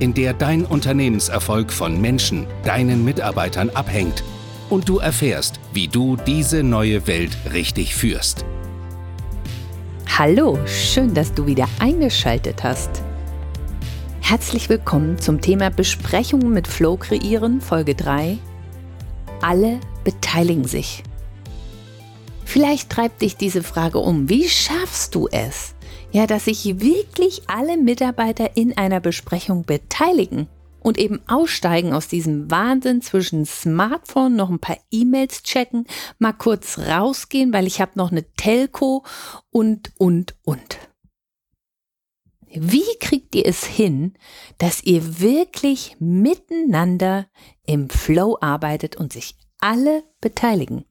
in der dein Unternehmenserfolg von Menschen, deinen Mitarbeitern abhängt und du erfährst, wie du diese neue Welt richtig führst. Hallo, schön, dass du wieder eingeschaltet hast. Herzlich willkommen zum Thema Besprechungen mit Flow kreieren, Folge 3. Alle beteiligen sich. Vielleicht treibt dich diese Frage um, wie schaffst du es, ja, dass sich wirklich alle Mitarbeiter in einer Besprechung beteiligen und eben aussteigen aus diesem Wahnsinn zwischen Smartphone, noch ein paar E-Mails checken, mal kurz rausgehen, weil ich habe noch eine Telco und, und, und. Wie kriegt ihr es hin, dass ihr wirklich miteinander im Flow arbeitet und sich alle beteiligen?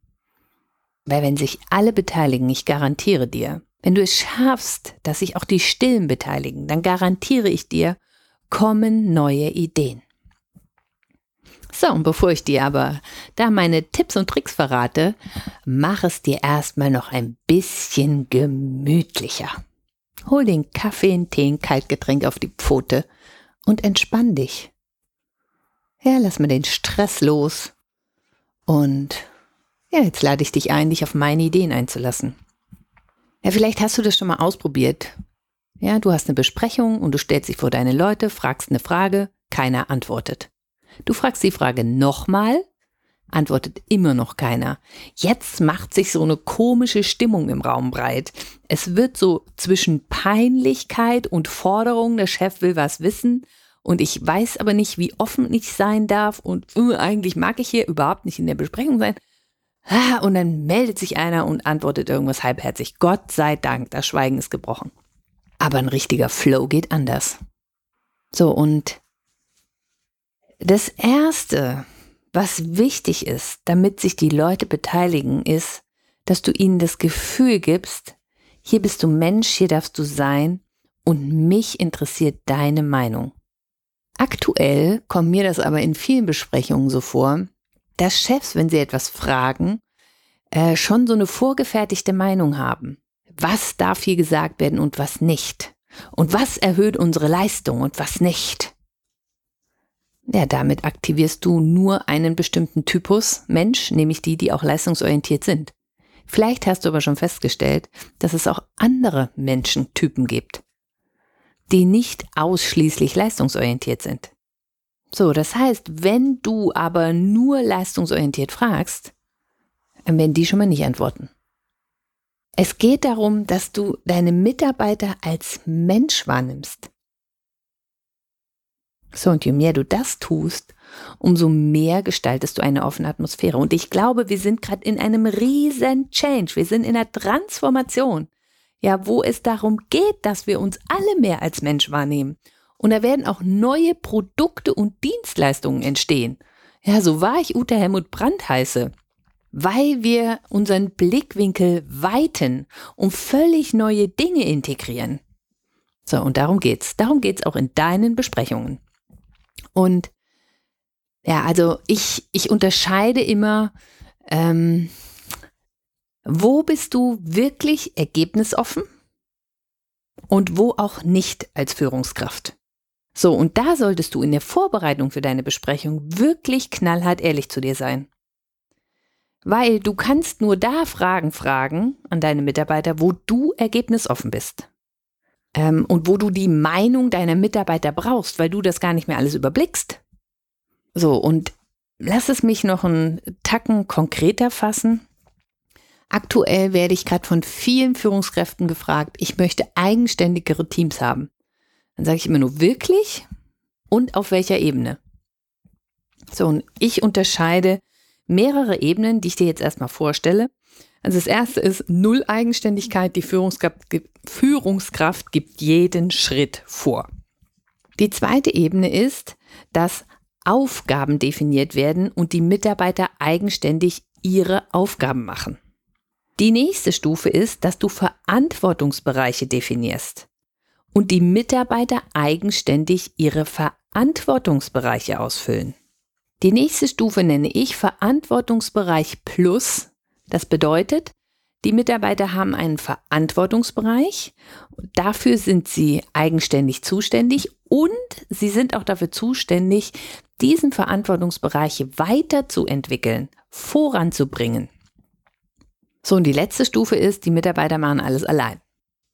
Weil wenn sich alle beteiligen, ich garantiere dir, wenn du es schaffst, dass sich auch die Stillen beteiligen, dann garantiere ich dir, kommen neue Ideen. So, und bevor ich dir aber da meine Tipps und Tricks verrate, mach es dir erstmal noch ein bisschen gemütlicher. Hol den Kaffee, den Tee, ein Kaltgetränk auf die Pfote und entspann dich. Ja, lass mal den Stress los. Und ja, jetzt lade ich dich ein, dich auf meine Ideen einzulassen. Ja, vielleicht hast du das schon mal ausprobiert. Ja, du hast eine Besprechung und du stellst dich vor deine Leute, fragst eine Frage, keiner antwortet. Du fragst die Frage nochmal, antwortet immer noch keiner. Jetzt macht sich so eine komische Stimmung im Raum breit. Es wird so zwischen Peinlichkeit und Forderung, der Chef will was wissen und ich weiß aber nicht, wie offen ich sein darf und uh, eigentlich mag ich hier überhaupt nicht in der Besprechung sein. Ah, und dann meldet sich einer und antwortet irgendwas halbherzig. Gott sei Dank, das Schweigen ist gebrochen. Aber ein richtiger Flow geht anders. So, und das Erste, was wichtig ist, damit sich die Leute beteiligen, ist, dass du ihnen das Gefühl gibst, hier bist du Mensch, hier darfst du sein und mich interessiert deine Meinung. Aktuell kommt mir das aber in vielen Besprechungen so vor, dass Chefs, wenn sie etwas fragen, äh, schon so eine vorgefertigte Meinung haben was darf hier gesagt werden und was nicht. Und was erhöht unsere Leistung und was nicht. Ja, damit aktivierst du nur einen bestimmten Typus Mensch, nämlich die, die auch leistungsorientiert sind. Vielleicht hast du aber schon festgestellt, dass es auch andere Menschentypen gibt, die nicht ausschließlich leistungsorientiert sind. So, das heißt, wenn du aber nur leistungsorientiert fragst, dann werden die schon mal nicht antworten. Es geht darum, dass du deine Mitarbeiter als Mensch wahrnimmst. So, und je mehr du das tust, umso mehr gestaltest du eine offene Atmosphäre. Und ich glaube, wir sind gerade in einem riesen Change. Wir sind in einer Transformation. Ja, wo es darum geht, dass wir uns alle mehr als Mensch wahrnehmen. Und da werden auch neue Produkte und Dienstleistungen entstehen. Ja, so war ich Ute Helmut Brandt heiße weil wir unseren Blickwinkel weiten und völlig neue Dinge integrieren. So, und darum geht's. Darum geht's auch in deinen Besprechungen. Und ja, also ich, ich unterscheide immer, ähm, wo bist du wirklich ergebnisoffen und wo auch nicht als Führungskraft. So, und da solltest du in der Vorbereitung für deine Besprechung wirklich knallhart ehrlich zu dir sein. Weil du kannst nur da Fragen fragen an deine Mitarbeiter, wo du ergebnisoffen bist. Ähm, und wo du die Meinung deiner Mitarbeiter brauchst, weil du das gar nicht mehr alles überblickst. So, und lass es mich noch einen Tacken konkreter fassen. Aktuell werde ich gerade von vielen Führungskräften gefragt, ich möchte eigenständigere Teams haben. Dann sage ich immer nur wirklich und auf welcher Ebene. So, und ich unterscheide mehrere Ebenen, die ich dir jetzt erstmal vorstelle. Also das erste ist Null Eigenständigkeit. Die Führungskraft, Führungskraft gibt jeden Schritt vor. Die zweite Ebene ist, dass Aufgaben definiert werden und die Mitarbeiter eigenständig ihre Aufgaben machen. Die nächste Stufe ist, dass du Verantwortungsbereiche definierst und die Mitarbeiter eigenständig ihre Verantwortungsbereiche ausfüllen. Die nächste Stufe nenne ich Verantwortungsbereich Plus. Das bedeutet, die Mitarbeiter haben einen Verantwortungsbereich. Dafür sind sie eigenständig zuständig und sie sind auch dafür zuständig, diesen Verantwortungsbereich weiterzuentwickeln, voranzubringen. So, und die letzte Stufe ist, die Mitarbeiter machen alles allein.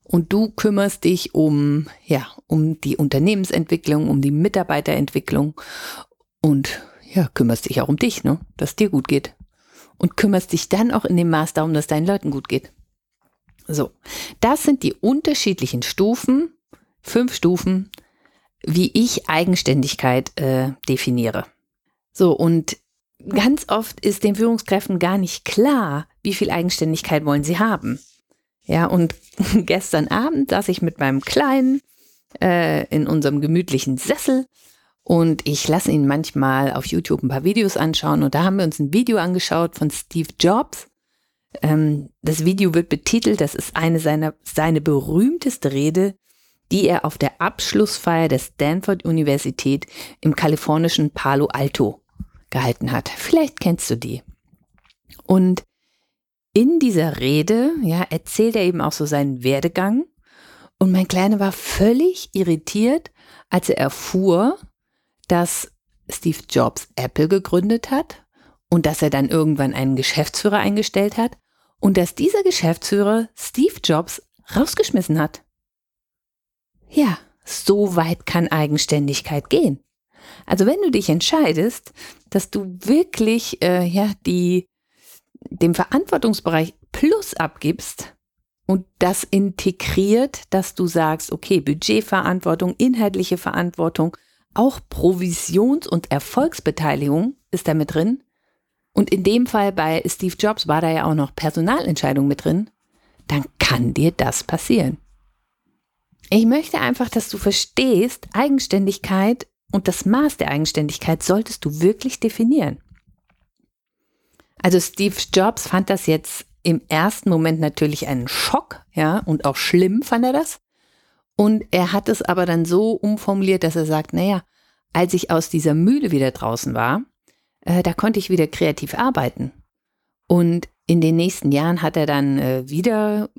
Und du kümmerst dich um, ja, um die Unternehmensentwicklung, um die Mitarbeiterentwicklung und ja, kümmerst dich auch um dich, ne? Dass dir gut geht. Und kümmerst dich dann auch in dem Maß darum, dass deinen Leuten gut geht. So, das sind die unterschiedlichen Stufen, fünf Stufen, wie ich Eigenständigkeit äh, definiere. So, und ganz oft ist den Führungskräften gar nicht klar, wie viel Eigenständigkeit wollen sie haben. Ja, und gestern Abend saß ich mit meinem Kleinen äh, in unserem gemütlichen Sessel und ich lasse ihn manchmal auf YouTube ein paar Videos anschauen und da haben wir uns ein Video angeschaut von Steve Jobs. Ähm, das Video wird betitelt, das ist eine seiner, seine berühmteste Rede, die er auf der Abschlussfeier der Stanford Universität im kalifornischen Palo Alto gehalten hat. Vielleicht kennst du die. Und in dieser Rede, ja, erzählt er eben auch so seinen Werdegang. Und mein Kleiner war völlig irritiert, als er erfuhr, dass Steve Jobs Apple gegründet hat und dass er dann irgendwann einen Geschäftsführer eingestellt hat und dass dieser Geschäftsführer Steve Jobs rausgeschmissen hat. Ja, so weit kann Eigenständigkeit gehen. Also wenn du dich entscheidest, dass du wirklich äh, ja die dem Verantwortungsbereich Plus abgibst und das integriert, dass du sagst, okay, Budgetverantwortung, inhaltliche Verantwortung, auch Provisions- und Erfolgsbeteiligung ist da mit drin. Und in dem Fall bei Steve Jobs war da ja auch noch Personalentscheidung mit drin. Dann kann dir das passieren. Ich möchte einfach, dass du verstehst, Eigenständigkeit und das Maß der Eigenständigkeit solltest du wirklich definieren. Also Steve Jobs fand das jetzt im ersten Moment natürlich einen Schock, ja, und auch schlimm fand er das. Und er hat es aber dann so umformuliert, dass er sagt, naja, als ich aus dieser Mühle wieder draußen war, äh, da konnte ich wieder kreativ arbeiten. Und in den nächsten Jahren hat er dann äh, wieder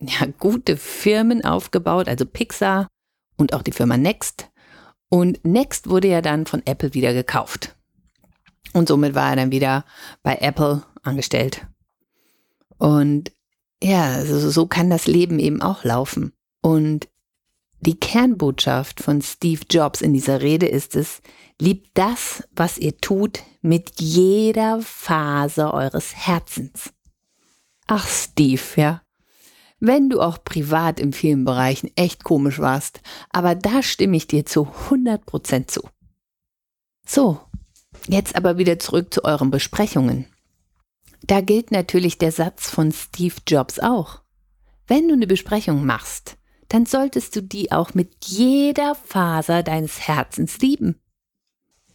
ja, gute Firmen aufgebaut, also Pixar und auch die Firma Next. Und Next wurde ja dann von Apple wieder gekauft. Und somit war er dann wieder bei Apple angestellt. Und ja, also so kann das Leben eben auch laufen. Und die Kernbotschaft von Steve Jobs in dieser Rede ist es, liebt das, was ihr tut, mit jeder Phase eures Herzens. Ach, Steve, ja. Wenn du auch privat in vielen Bereichen echt komisch warst, aber da stimme ich dir zu 100% zu. So, jetzt aber wieder zurück zu euren Besprechungen. Da gilt natürlich der Satz von Steve Jobs auch. Wenn du eine Besprechung machst, dann solltest du die auch mit jeder Faser deines Herzens lieben.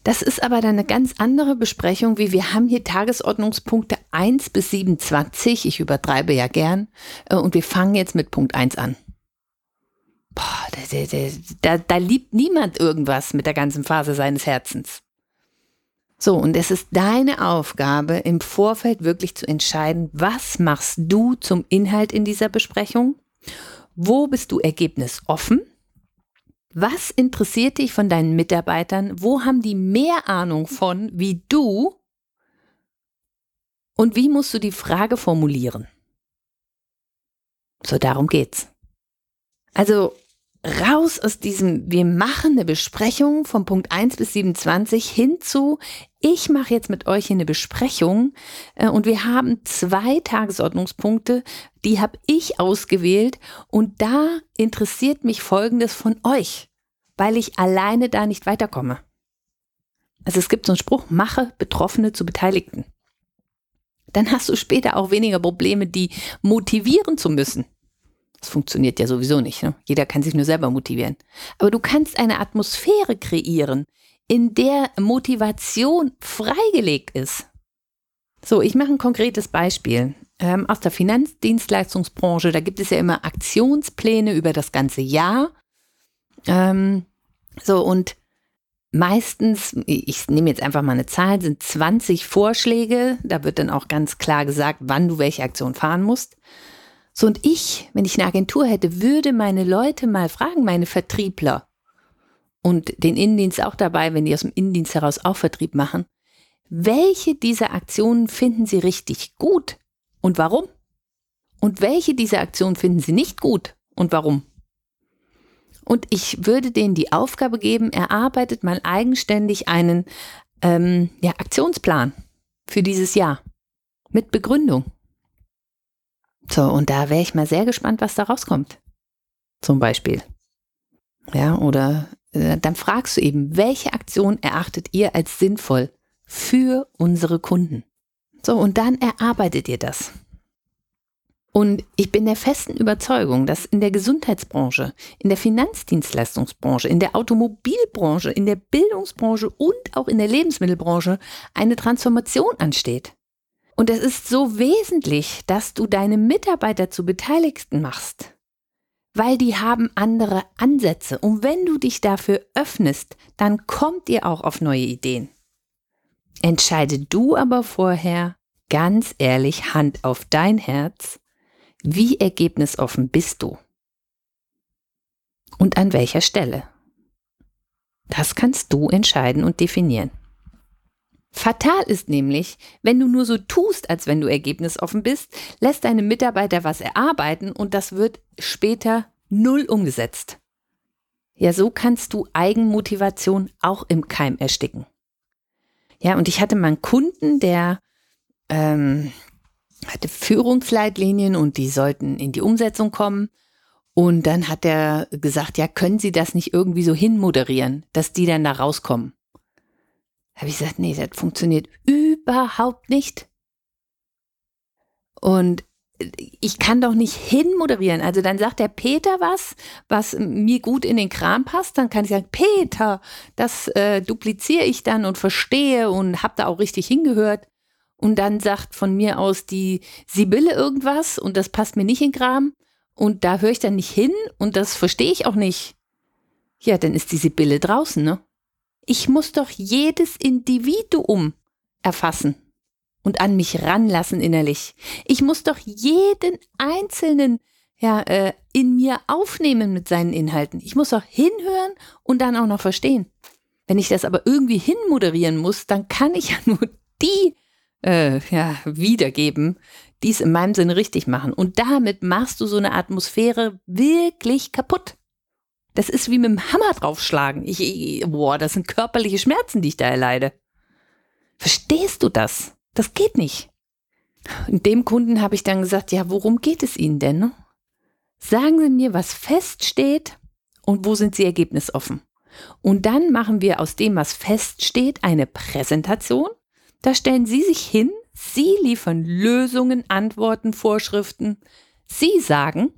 Das ist aber dann eine ganz andere Besprechung, wie wir haben hier Tagesordnungspunkte 1 bis 27. Ich übertreibe ja gern. Äh, und wir fangen jetzt mit Punkt 1 an. Boah, da, da, da, da liebt niemand irgendwas mit der ganzen Phase seines Herzens. So, und es ist deine Aufgabe, im Vorfeld wirklich zu entscheiden, was machst du zum Inhalt in dieser Besprechung wo bist du ergebnisoffen? Was interessiert dich von deinen Mitarbeitern? Wo haben die mehr Ahnung von wie du? Und wie musst du die Frage formulieren? So darum geht's. Also raus aus diesem, wir machen eine Besprechung von Punkt 1 bis 27 hin zu, ich mache jetzt mit euch hier eine Besprechung äh, und wir haben zwei Tagesordnungspunkte, die habe ich ausgewählt und da interessiert mich Folgendes von euch, weil ich alleine da nicht weiterkomme. Also es gibt so einen Spruch, mache Betroffene zu Beteiligten. Dann hast du später auch weniger Probleme, die motivieren zu müssen. Das funktioniert ja sowieso nicht. Ne? Jeder kann sich nur selber motivieren. Aber du kannst eine Atmosphäre kreieren, in der Motivation freigelegt ist. So, ich mache ein konkretes Beispiel ähm, aus der Finanzdienstleistungsbranche. Da gibt es ja immer Aktionspläne über das ganze Jahr. Ähm, so, und meistens, ich nehme jetzt einfach mal eine Zahl, sind 20 Vorschläge. Da wird dann auch ganz klar gesagt, wann du welche Aktion fahren musst. So, und ich, wenn ich eine Agentur hätte, würde meine Leute mal fragen, meine Vertriebler und den Innendienst auch dabei, wenn die aus dem Innendienst heraus auch Vertrieb machen. Welche dieser Aktionen finden Sie richtig gut und warum? Und welche dieser Aktionen finden Sie nicht gut und warum? Und ich würde denen die Aufgabe geben, erarbeitet mal eigenständig einen ähm, ja, Aktionsplan für dieses Jahr mit Begründung. So, und da wäre ich mal sehr gespannt, was da rauskommt. Zum Beispiel. Ja, oder äh, dann fragst du eben, welche Aktion erachtet ihr als sinnvoll für unsere Kunden? So, und dann erarbeitet ihr das. Und ich bin der festen Überzeugung, dass in der Gesundheitsbranche, in der Finanzdienstleistungsbranche, in der Automobilbranche, in der Bildungsbranche und auch in der Lebensmittelbranche eine Transformation ansteht. Und es ist so wesentlich, dass du deine Mitarbeiter zu Beteiligten machst, weil die haben andere Ansätze. Und wenn du dich dafür öffnest, dann kommt ihr auch auf neue Ideen. Entscheide du aber vorher ganz ehrlich Hand auf dein Herz, wie ergebnisoffen bist du? Und an welcher Stelle? Das kannst du entscheiden und definieren. Fatal ist nämlich, wenn du nur so tust, als wenn du ergebnisoffen bist, lässt deine Mitarbeiter was erarbeiten und das wird später null umgesetzt. Ja, so kannst du Eigenmotivation auch im Keim ersticken. Ja, und ich hatte mal einen Kunden, der ähm, hatte Führungsleitlinien und die sollten in die Umsetzung kommen. Und dann hat er gesagt, ja, können Sie das nicht irgendwie so hinmoderieren, dass die dann da rauskommen? Habe ich gesagt, nee, das funktioniert überhaupt nicht. Und ich kann doch nicht hinmoderieren. Also dann sagt der Peter was, was mir gut in den Kram passt. Dann kann ich sagen, Peter, das äh, dupliziere ich dann und verstehe und habe da auch richtig hingehört. Und dann sagt von mir aus die Sibylle irgendwas und das passt mir nicht in den Kram. Und da höre ich dann nicht hin und das verstehe ich auch nicht. Ja, dann ist die Sibylle draußen, ne? Ich muss doch jedes Individuum erfassen und an mich ranlassen innerlich. Ich muss doch jeden einzelnen ja, äh, in mir aufnehmen mit seinen Inhalten. Ich muss doch hinhören und dann auch noch verstehen. Wenn ich das aber irgendwie hinmoderieren muss, dann kann ich ja nur die äh, ja, wiedergeben, die es in meinem Sinne richtig machen. Und damit machst du so eine Atmosphäre wirklich kaputt. Das ist wie mit dem Hammer draufschlagen. Ich, ich, boah, das sind körperliche Schmerzen, die ich da erleide. Verstehst du das? Das geht nicht. Und dem Kunden habe ich dann gesagt, ja, worum geht es Ihnen denn? Ne? Sagen Sie mir, was feststeht und wo sind Sie ergebnisoffen? Und dann machen wir aus dem, was feststeht, eine Präsentation. Da stellen Sie sich hin, Sie liefern Lösungen, Antworten, Vorschriften. Sie sagen,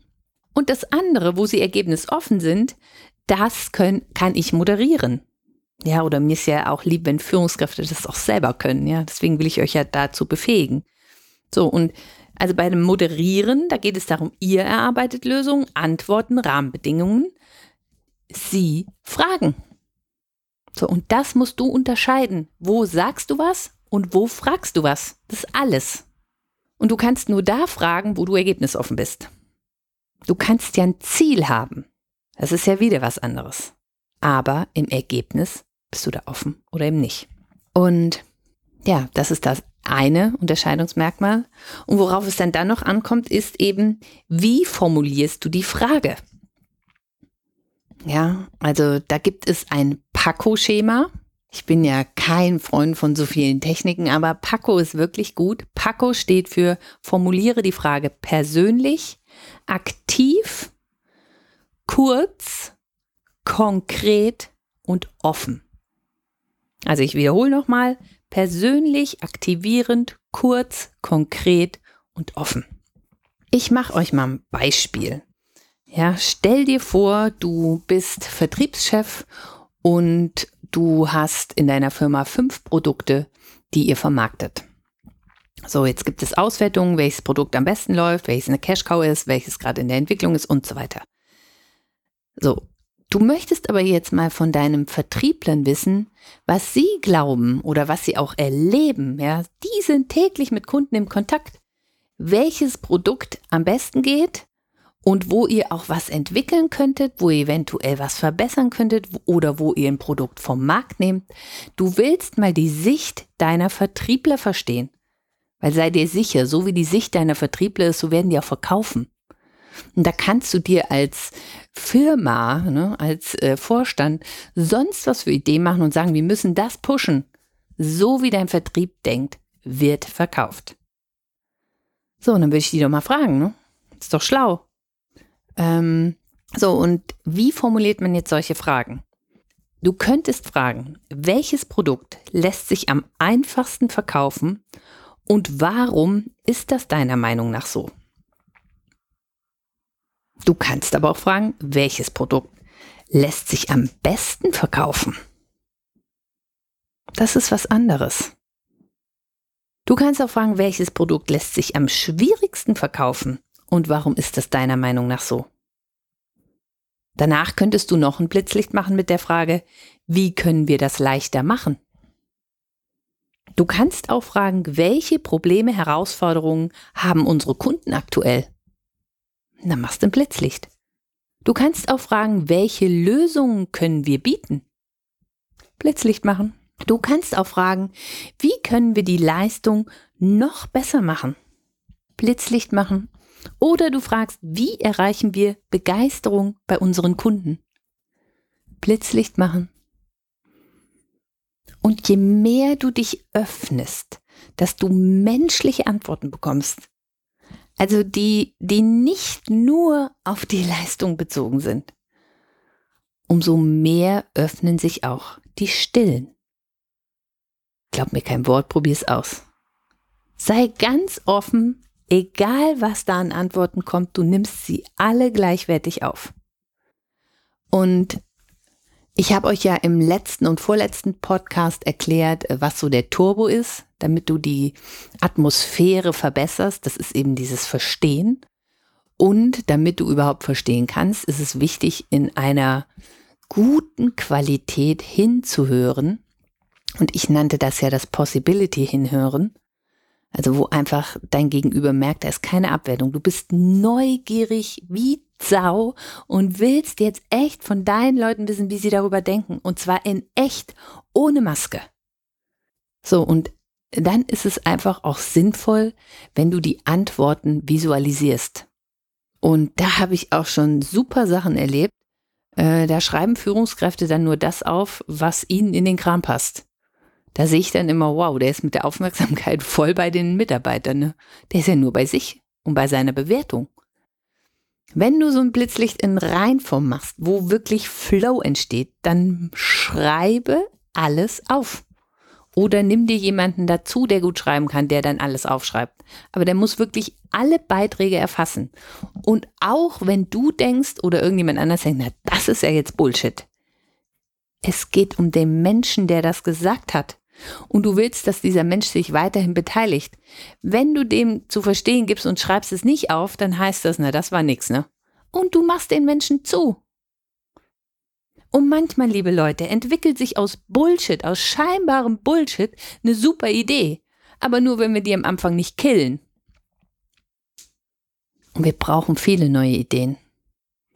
und das andere, wo sie ergebnisoffen sind, das können, kann ich moderieren. Ja, oder mir ist ja auch lieb, wenn Führungskräfte das auch selber können. Ja, deswegen will ich euch ja dazu befähigen. So, und also bei dem Moderieren, da geht es darum, ihr erarbeitet Lösungen, Antworten, Rahmenbedingungen. Sie fragen. So, und das musst du unterscheiden. Wo sagst du was und wo fragst du was? Das ist alles. Und du kannst nur da fragen, wo du ergebnisoffen bist. Du kannst ja ein Ziel haben. Das ist ja wieder was anderes. Aber im Ergebnis bist du da offen oder eben nicht. Und ja, das ist das eine Unterscheidungsmerkmal. Und worauf es dann dann noch ankommt, ist eben, wie formulierst du die Frage? Ja, also da gibt es ein Paco-Schema. Ich bin ja kein Freund von so vielen Techniken, aber Paco ist wirklich gut. Paco steht für formuliere die Frage persönlich, aktiv, kurz, konkret und offen. Also ich wiederhole nochmal, persönlich, aktivierend, kurz, konkret und offen. Ich mache euch mal ein Beispiel. Ja, stell dir vor, du bist Vertriebschef und du hast in deiner Firma fünf Produkte, die ihr vermarktet. So, jetzt gibt es Auswertungen, welches Produkt am besten läuft, welches eine Cash-Cow ist, welches gerade in der Entwicklung ist und so weiter. So, du möchtest aber jetzt mal von deinem Vertrieblern wissen, was sie glauben oder was sie auch erleben. Ja, die sind täglich mit Kunden im Kontakt. Welches Produkt am besten geht und wo ihr auch was entwickeln könntet, wo ihr eventuell was verbessern könntet oder wo ihr ein Produkt vom Markt nehmt. Du willst mal die Sicht deiner Vertriebler verstehen. Weil sei dir sicher, so wie die Sicht deiner Vertriebler ist, so werden die auch verkaufen. Und da kannst du dir als Firma, ne, als äh, Vorstand sonst was für Ideen machen und sagen, wir müssen das pushen. So wie dein Vertrieb denkt, wird verkauft. So, und dann würde ich die doch mal fragen, ne? Ist doch schlau. Ähm, so, und wie formuliert man jetzt solche Fragen? Du könntest fragen, welches Produkt lässt sich am einfachsten verkaufen und warum ist das deiner Meinung nach so? Du kannst aber auch fragen, welches Produkt lässt sich am besten verkaufen? Das ist was anderes. Du kannst auch fragen, welches Produkt lässt sich am schwierigsten verkaufen und warum ist das deiner Meinung nach so? Danach könntest du noch ein Blitzlicht machen mit der Frage, wie können wir das leichter machen? Du kannst auch fragen, welche Probleme, Herausforderungen haben unsere Kunden aktuell? Dann machst du ein Blitzlicht. Du kannst auch fragen, welche Lösungen können wir bieten? Blitzlicht machen. Du kannst auch fragen, wie können wir die Leistung noch besser machen? Blitzlicht machen. Oder du fragst, wie erreichen wir Begeisterung bei unseren Kunden? Blitzlicht machen. Und je mehr du dich öffnest, dass du menschliche Antworten bekommst, also die, die nicht nur auf die Leistung bezogen sind, umso mehr öffnen sich auch die Stillen. Glaub mir kein Wort, probier's aus. Sei ganz offen, egal was da an Antworten kommt, du nimmst sie alle gleichwertig auf. Und ich habe euch ja im letzten und vorletzten Podcast erklärt, äh, was so der Turbo ist, damit du die Atmosphäre verbesserst. Das ist eben dieses Verstehen. Und damit du überhaupt verstehen kannst, ist es wichtig, in einer guten Qualität hinzuhören. Und ich nannte das ja das Possibility hinhören. Also wo einfach dein Gegenüber merkt, da ist keine Abwertung. Du bist neugierig wie Sau und willst jetzt echt von deinen Leuten wissen, wie sie darüber denken. Und zwar in echt, ohne Maske. So, und dann ist es einfach auch sinnvoll, wenn du die Antworten visualisierst. Und da habe ich auch schon super Sachen erlebt. Äh, da schreiben Führungskräfte dann nur das auf, was ihnen in den Kram passt. Da sehe ich dann immer, wow, der ist mit der Aufmerksamkeit voll bei den Mitarbeitern. Ne? Der ist ja nur bei sich und bei seiner Bewertung. Wenn du so ein Blitzlicht in Reinform machst, wo wirklich Flow entsteht, dann schreibe alles auf. Oder nimm dir jemanden dazu, der gut schreiben kann, der dann alles aufschreibt. Aber der muss wirklich alle Beiträge erfassen. Und auch wenn du denkst oder irgendjemand anders denkt, na, das ist ja jetzt Bullshit. Es geht um den Menschen, der das gesagt hat und du willst, dass dieser Mensch sich weiterhin beteiligt. Wenn du dem zu verstehen gibst und schreibst es nicht auf, dann heißt das, na, das war nix, ne? Und du machst den Menschen zu. Und manchmal, liebe Leute, entwickelt sich aus Bullshit, aus scheinbarem Bullshit, eine super Idee. Aber nur, wenn wir die am Anfang nicht killen. Und wir brauchen viele neue Ideen.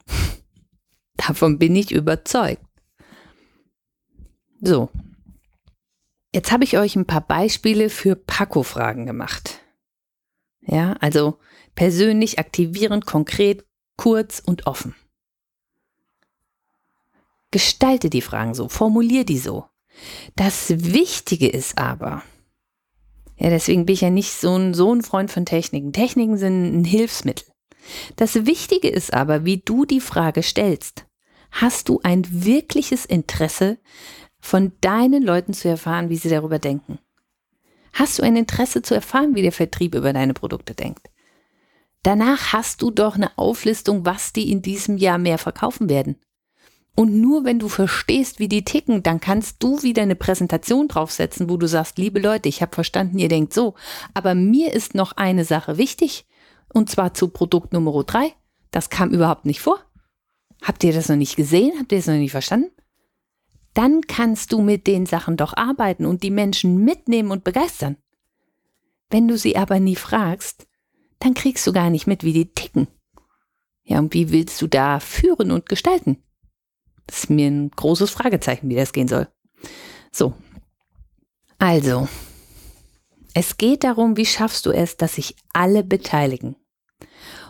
Davon bin ich überzeugt. So, Jetzt habe ich euch ein paar Beispiele für Paco-Fragen gemacht. Ja, also persönlich, aktivierend, konkret, kurz und offen. Gestalte die Fragen so, formulier die so. Das Wichtige ist aber, ja, deswegen bin ich ja nicht so ein, so ein Freund von Techniken. Techniken sind ein Hilfsmittel. Das Wichtige ist aber, wie du die Frage stellst. Hast du ein wirkliches Interesse von deinen Leuten zu erfahren, wie sie darüber denken? Hast du ein Interesse zu erfahren, wie der Vertrieb über deine Produkte denkt? Danach hast du doch eine Auflistung, was die in diesem Jahr mehr verkaufen werden. Und nur wenn du verstehst, wie die ticken, dann kannst du wieder eine Präsentation draufsetzen, wo du sagst, liebe Leute, ich habe verstanden, ihr denkt so, aber mir ist noch eine Sache wichtig, und zwar zu Produkt Nummer drei. Das kam überhaupt nicht vor. Habt ihr das noch nicht gesehen? Habt ihr das noch nicht verstanden? Dann kannst du mit den Sachen doch arbeiten und die Menschen mitnehmen und begeistern. Wenn du sie aber nie fragst, dann kriegst du gar nicht mit, wie die ticken. Ja, und wie willst du da führen und gestalten? Das ist mir ein großes Fragezeichen, wie das gehen soll. So. Also, es geht darum, wie schaffst du es, dass sich alle beteiligen.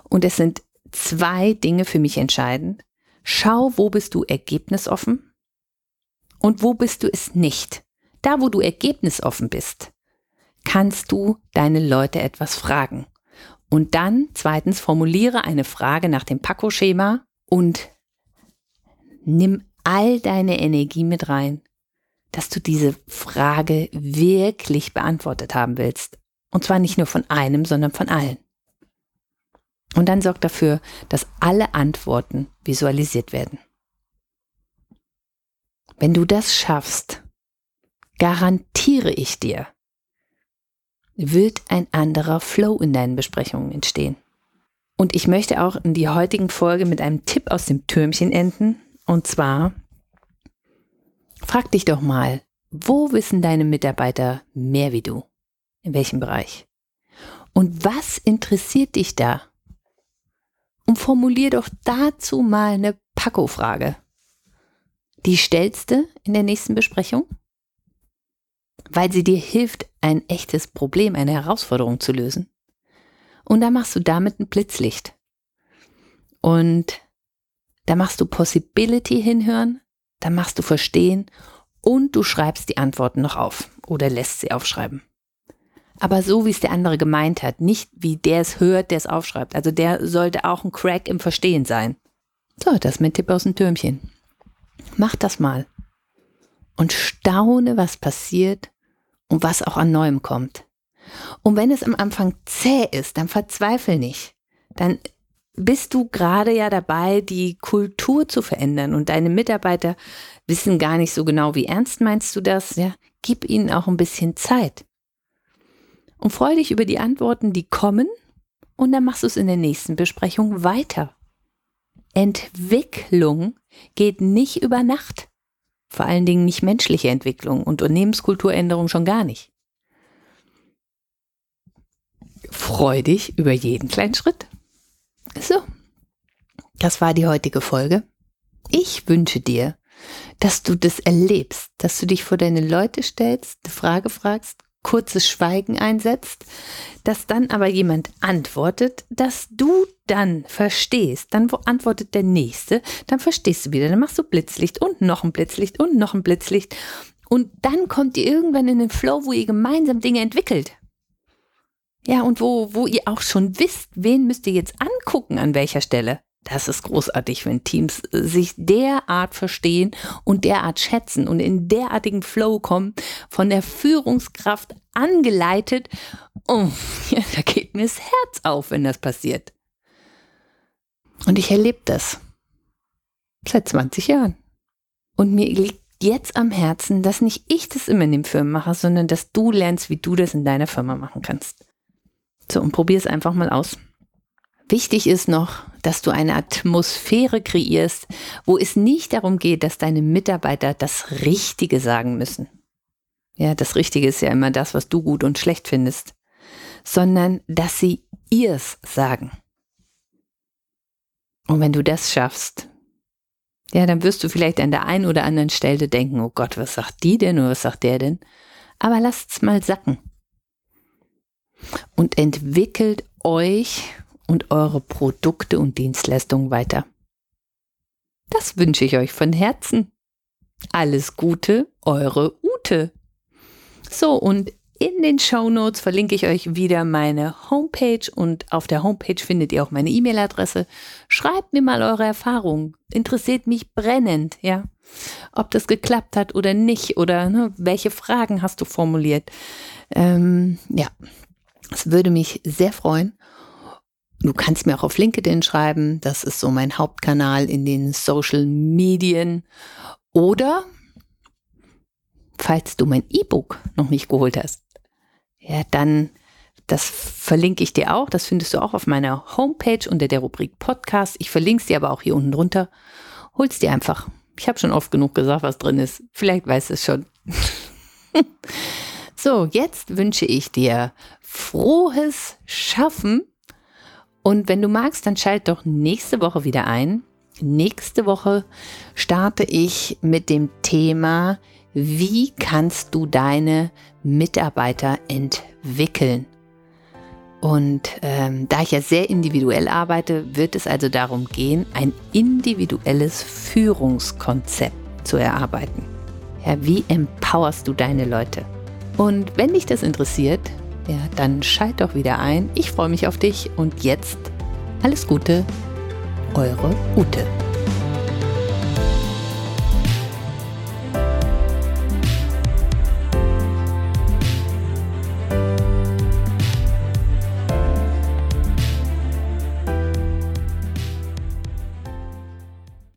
Und es sind zwei Dinge für mich entscheidend. Schau, wo bist du ergebnisoffen und wo bist du es nicht. Da, wo du ergebnisoffen bist, kannst du deine Leute etwas fragen. Und dann zweitens formuliere eine Frage nach dem Paco-Schema und nimm all deine Energie mit rein, dass du diese Frage wirklich beantwortet haben willst. Und zwar nicht nur von einem, sondern von allen. Und dann sorg dafür, dass alle Antworten visualisiert werden. Wenn du das schaffst, garantiere ich dir, wird ein anderer Flow in deinen Besprechungen entstehen. Und ich möchte auch in die heutigen Folge mit einem Tipp aus dem Türmchen enden. Und zwar, frag dich doch mal, wo wissen deine Mitarbeiter mehr wie du? In welchem Bereich? Und was interessiert dich da? Und formulier doch dazu mal eine Paco-Frage. Die stellst du in der nächsten Besprechung weil sie dir hilft, ein echtes Problem, eine Herausforderung zu lösen. Und da machst du damit ein Blitzlicht. Und da machst du Possibility hinhören, da machst du Verstehen und du schreibst die Antworten noch auf oder lässt sie aufschreiben. Aber so, wie es der andere gemeint hat, nicht wie der es hört, der es aufschreibt. Also der sollte auch ein Crack im Verstehen sein. So, das mein Tipp aus dem Türmchen. Mach das mal und staune, was passiert, und was auch an Neuem kommt. Und wenn es am Anfang zäh ist, dann verzweifel nicht. Dann bist du gerade ja dabei, die Kultur zu verändern und deine Mitarbeiter wissen gar nicht so genau, wie ernst meinst du das, ja? Gib ihnen auch ein bisschen Zeit. Und freu dich über die Antworten, die kommen und dann machst du es in der nächsten Besprechung weiter. Entwicklung geht nicht über Nacht. Vor allen Dingen nicht menschliche Entwicklung und Unternehmenskulturänderung schon gar nicht. Freu dich über jeden kleinen Schritt. So, das war die heutige Folge. Ich wünsche dir, dass du das erlebst, dass du dich vor deine Leute stellst, eine Frage fragst, kurzes Schweigen einsetzt, dass dann aber jemand antwortet, dass du dann verstehst. Dann antwortet der Nächste, dann verstehst du wieder, dann machst du Blitzlicht und noch ein Blitzlicht und noch ein Blitzlicht. Und dann kommt ihr irgendwann in den Flow, wo ihr gemeinsam Dinge entwickelt. Ja, und wo, wo ihr auch schon wisst, wen müsst ihr jetzt angucken, an welcher Stelle. Das ist großartig, wenn Teams äh, sich derart verstehen und derart schätzen und in derartigen Flow kommen, von der Führungskraft angeleitet. Oh, da geht mir das Herz auf, wenn das passiert. Und ich erlebe das seit 20 Jahren. Und mir liegt jetzt am Herzen, dass nicht ich das immer in den Firmen mache, sondern dass du lernst, wie du das in deiner Firma machen kannst. So, und probier es einfach mal aus. Wichtig ist noch, dass du eine Atmosphäre kreierst, wo es nicht darum geht, dass deine Mitarbeiter das Richtige sagen müssen. Ja, das Richtige ist ja immer das, was du gut und schlecht findest, sondern dass sie ihrs sagen. Und wenn du das schaffst, ja, dann wirst du vielleicht an der einen oder anderen Stelle denken, oh Gott, was sagt die denn oder was sagt der denn? Aber lasst's mal sacken. Und entwickelt euch und eure Produkte und Dienstleistungen weiter. Das wünsche ich euch von Herzen. Alles Gute, eure Ute. So, und in den Show Notes verlinke ich euch wieder meine Homepage und auf der Homepage findet ihr auch meine E-Mail-Adresse. Schreibt mir mal eure Erfahrungen. Interessiert mich brennend, ja. Ob das geklappt hat oder nicht oder ne, welche Fragen hast du formuliert. Ähm, ja, es würde mich sehr freuen. Du kannst mir auch auf LinkedIn schreiben. Das ist so mein Hauptkanal in den Social Medien. Oder falls du mein E-Book noch nicht geholt hast, ja, dann das verlinke ich dir auch. Das findest du auch auf meiner Homepage unter der Rubrik Podcast. Ich verlinke es dir aber auch hier unten drunter. Hol's dir einfach. Ich habe schon oft genug gesagt, was drin ist. Vielleicht weißt du es schon. so, jetzt wünsche ich dir frohes Schaffen. Und wenn du magst, dann schalt doch nächste Woche wieder ein. Nächste Woche starte ich mit dem Thema, wie kannst du deine Mitarbeiter entwickeln? Und ähm, da ich ja sehr individuell arbeite, wird es also darum gehen, ein individuelles Führungskonzept zu erarbeiten. Ja, wie empowerst du deine Leute? Und wenn dich das interessiert, ja, dann schalt doch wieder ein. Ich freue mich auf dich und jetzt alles Gute, eure Ute.